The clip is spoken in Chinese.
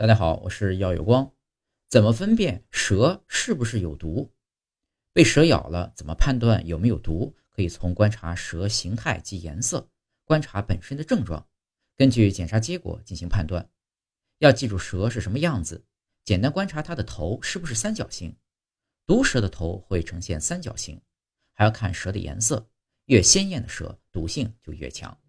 大家好，我是耀有光。怎么分辨蛇是不是有毒？被蛇咬了，怎么判断有没有毒？可以从观察蛇形态及颜色，观察本身的症状，根据检查结果进行判断。要记住蛇是什么样子，简单观察它的头是不是三角形。毒蛇的头会呈现三角形，还要看蛇的颜色，越鲜艳的蛇毒性就越强。